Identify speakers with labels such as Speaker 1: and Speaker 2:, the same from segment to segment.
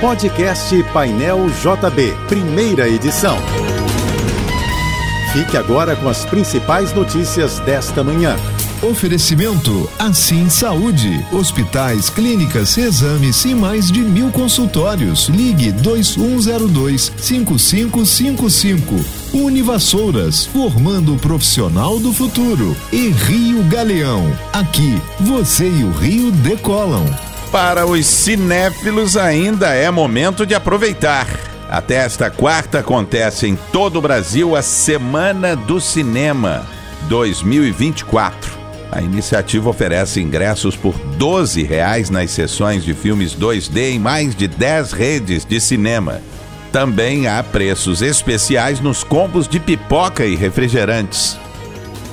Speaker 1: Podcast Painel JB, primeira edição. Fique agora com as principais notícias desta manhã.
Speaker 2: Oferecimento Assim Saúde. Hospitais, clínicas, exames e mais de mil consultórios. Ligue 2102 5555. Univassouras, formando o profissional do futuro. E Rio Galeão. Aqui, você e o Rio decolam.
Speaker 3: Para os cinéfilos, ainda é momento de aproveitar. Até esta quarta acontece em todo o Brasil a Semana do Cinema 2024. A iniciativa oferece ingressos por 12 reais nas sessões de filmes 2D em mais de 10 redes de cinema. Também há preços especiais nos combos de pipoca e refrigerantes.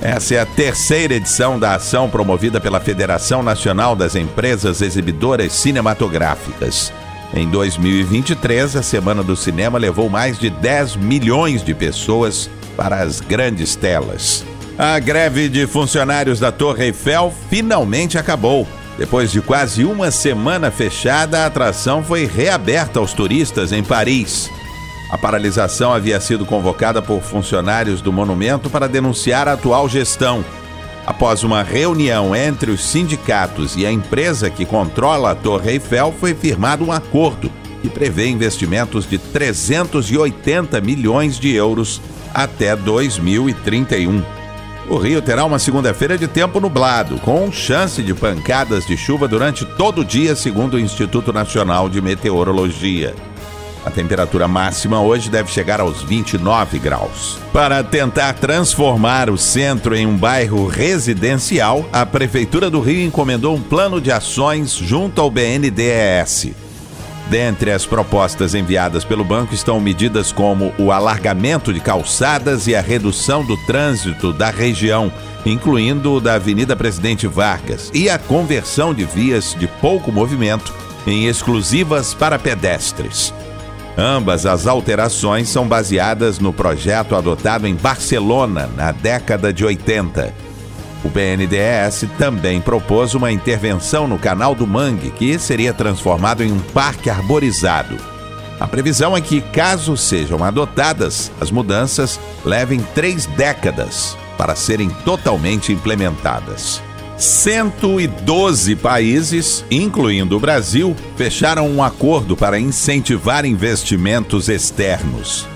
Speaker 3: Essa é a terceira edição da ação promovida pela Federação Nacional das Empresas Exibidoras Cinematográficas. Em 2023, a Semana do Cinema levou mais de 10 milhões de pessoas para as grandes telas. A greve de funcionários da Torre Eiffel finalmente acabou. Depois de quase uma semana fechada, a atração foi reaberta aos turistas em Paris. A paralisação havia sido convocada por funcionários do monumento para denunciar a atual gestão. Após uma reunião entre os sindicatos e a empresa que controla a Torre Eiffel, foi firmado um acordo que prevê investimentos de 380 milhões de euros até 2031. O Rio terá uma segunda-feira de tempo nublado, com chance de pancadas de chuva durante todo o dia, segundo o Instituto Nacional de Meteorologia. A temperatura máxima hoje deve chegar aos 29 graus. Para tentar transformar o centro em um bairro residencial, a Prefeitura do Rio encomendou um plano de ações junto ao BNDES. Dentre as propostas enviadas pelo banco estão medidas como o alargamento de calçadas e a redução do trânsito da região, incluindo o da Avenida Presidente Vargas, e a conversão de vias de pouco movimento em exclusivas para pedestres. Ambas as alterações são baseadas no projeto adotado em Barcelona na década de 80. O BNDES também propôs uma intervenção no Canal do Mangue, que seria transformado em um parque arborizado. A previsão é que, caso sejam adotadas, as mudanças levem três décadas para serem totalmente implementadas. 112 países, incluindo o Brasil, fecharam um acordo para incentivar investimentos externos.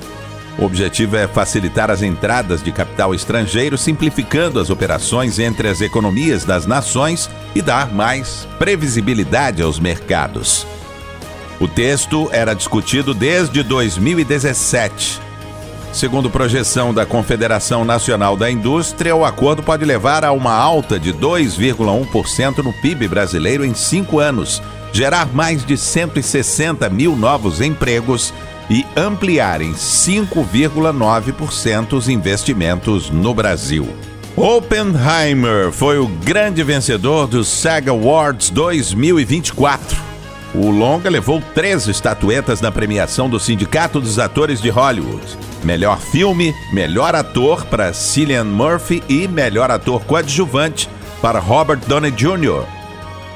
Speaker 3: O objetivo é facilitar as entradas de capital estrangeiro, simplificando as operações entre as economias das nações e dar mais previsibilidade aos mercados. O texto era discutido desde 2017 Segundo projeção da Confederação Nacional da Indústria, o acordo pode levar a uma alta de 2,1% no PIB brasileiro em cinco anos, gerar mais de 160 mil novos empregos e ampliar em 5,9% os investimentos no Brasil. Oppenheimer foi o grande vencedor do SAG Awards 2024. O longa levou três estatuetas na premiação do Sindicato dos Atores de Hollywood. Melhor filme, melhor ator para Cillian Murphy e melhor ator coadjuvante para Robert Downey Jr.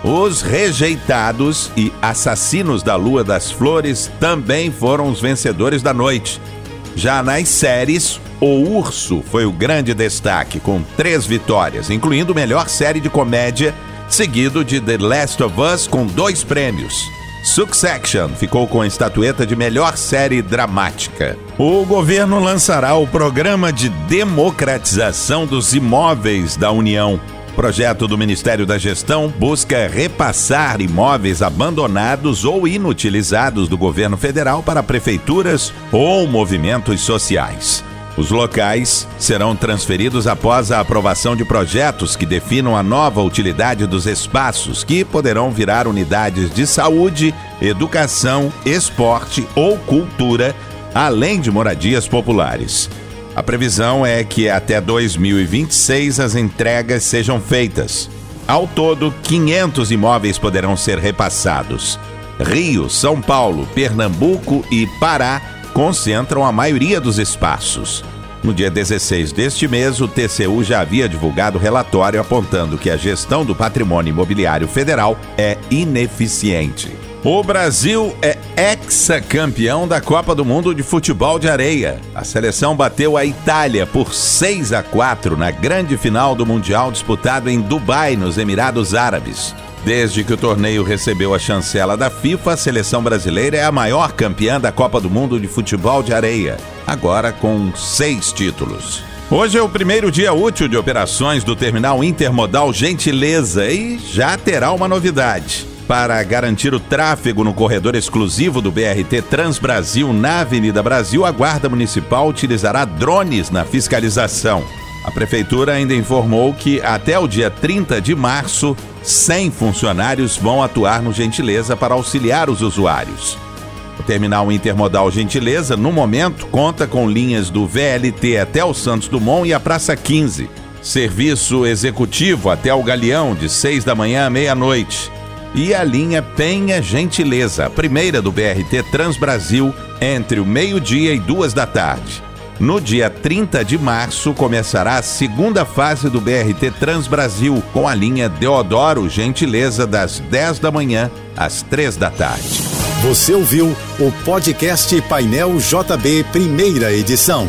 Speaker 3: Os Rejeitados e Assassinos da Lua das Flores também foram os vencedores da noite. Já nas séries, O Urso foi o grande destaque, com três vitórias, incluindo melhor série de comédia seguido de The Last of Us com dois prêmios. Succession ficou com a estatueta de melhor série dramática. O governo lançará o programa de democratização dos imóveis da União. O projeto do Ministério da Gestão busca repassar imóveis abandonados ou inutilizados do governo federal para prefeituras ou movimentos sociais. Os locais serão transferidos após a aprovação de projetos que definam a nova utilidade dos espaços, que poderão virar unidades de saúde, educação, esporte ou cultura, além de moradias populares. A previsão é que até 2026 as entregas sejam feitas. Ao todo, 500 imóveis poderão ser repassados. Rio, São Paulo, Pernambuco e Pará concentram a maioria dos espaços. No dia 16 deste mês, o TCU já havia divulgado relatório apontando que a gestão do patrimônio imobiliário federal é ineficiente. O Brasil é ex-campeão da Copa do Mundo de Futebol de Areia. A seleção bateu a Itália por 6 a 4 na grande final do Mundial disputado em Dubai, nos Emirados Árabes. Desde que o torneio recebeu a chancela da FIFA, a seleção brasileira é a maior campeã da Copa do Mundo de Futebol de Areia, agora com seis títulos. Hoje é o primeiro dia útil de operações do terminal intermodal Gentileza e já terá uma novidade. Para garantir o tráfego no corredor exclusivo do BRT Transbrasil na Avenida Brasil, a Guarda Municipal utilizará drones na fiscalização. A Prefeitura ainda informou que até o dia 30 de março, 100 funcionários vão atuar no Gentileza para auxiliar os usuários. O terminal intermodal Gentileza, no momento, conta com linhas do VLT até o Santos Dumont e a Praça 15. Serviço executivo até o Galeão, de 6 da manhã à meia-noite e a linha Penha Gentileza, primeira do BRT Transbrasil, entre o meio-dia e duas da tarde. No dia 30 de março começará a segunda fase do BRT Transbrasil, com a linha Deodoro Gentileza, das 10 da manhã às 3 da tarde.
Speaker 1: Você ouviu o podcast Painel JB, primeira edição.